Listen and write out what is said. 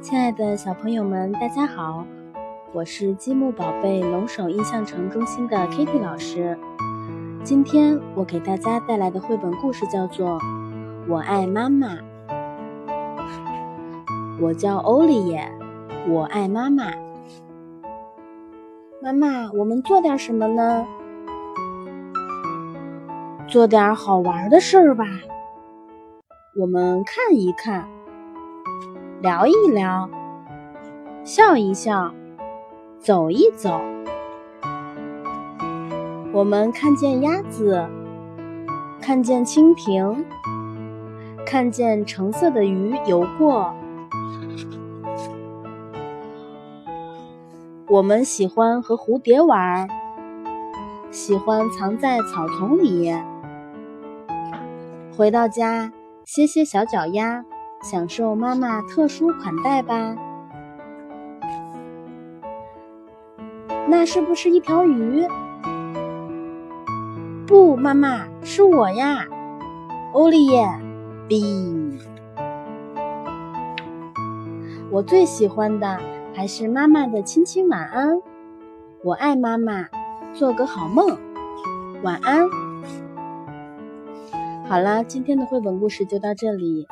亲爱的小朋友们，大家好，我是积木宝贝龙首印象城中心的 Kitty 老师。今天我给大家带来的绘本故事叫做《我爱妈妈》。我叫欧丽耶，我爱妈妈。妈妈，我们做点什么呢？做点好玩的事儿吧。我们看一看，聊一聊，笑一笑，走一走。我们看见鸭子，看见蜻蜓，看见橙色的鱼游过。我们喜欢和蝴蝶玩，喜欢藏在草丛里。回到家，歇歇小脚丫，享受妈妈特殊款待吧。那是不是一条鱼？不，妈妈，是我呀，欧丽叶，B。我最喜欢的。还是妈妈的亲亲晚安，我爱妈妈，做个好梦，晚安。好了，今天的绘本故事就到这里。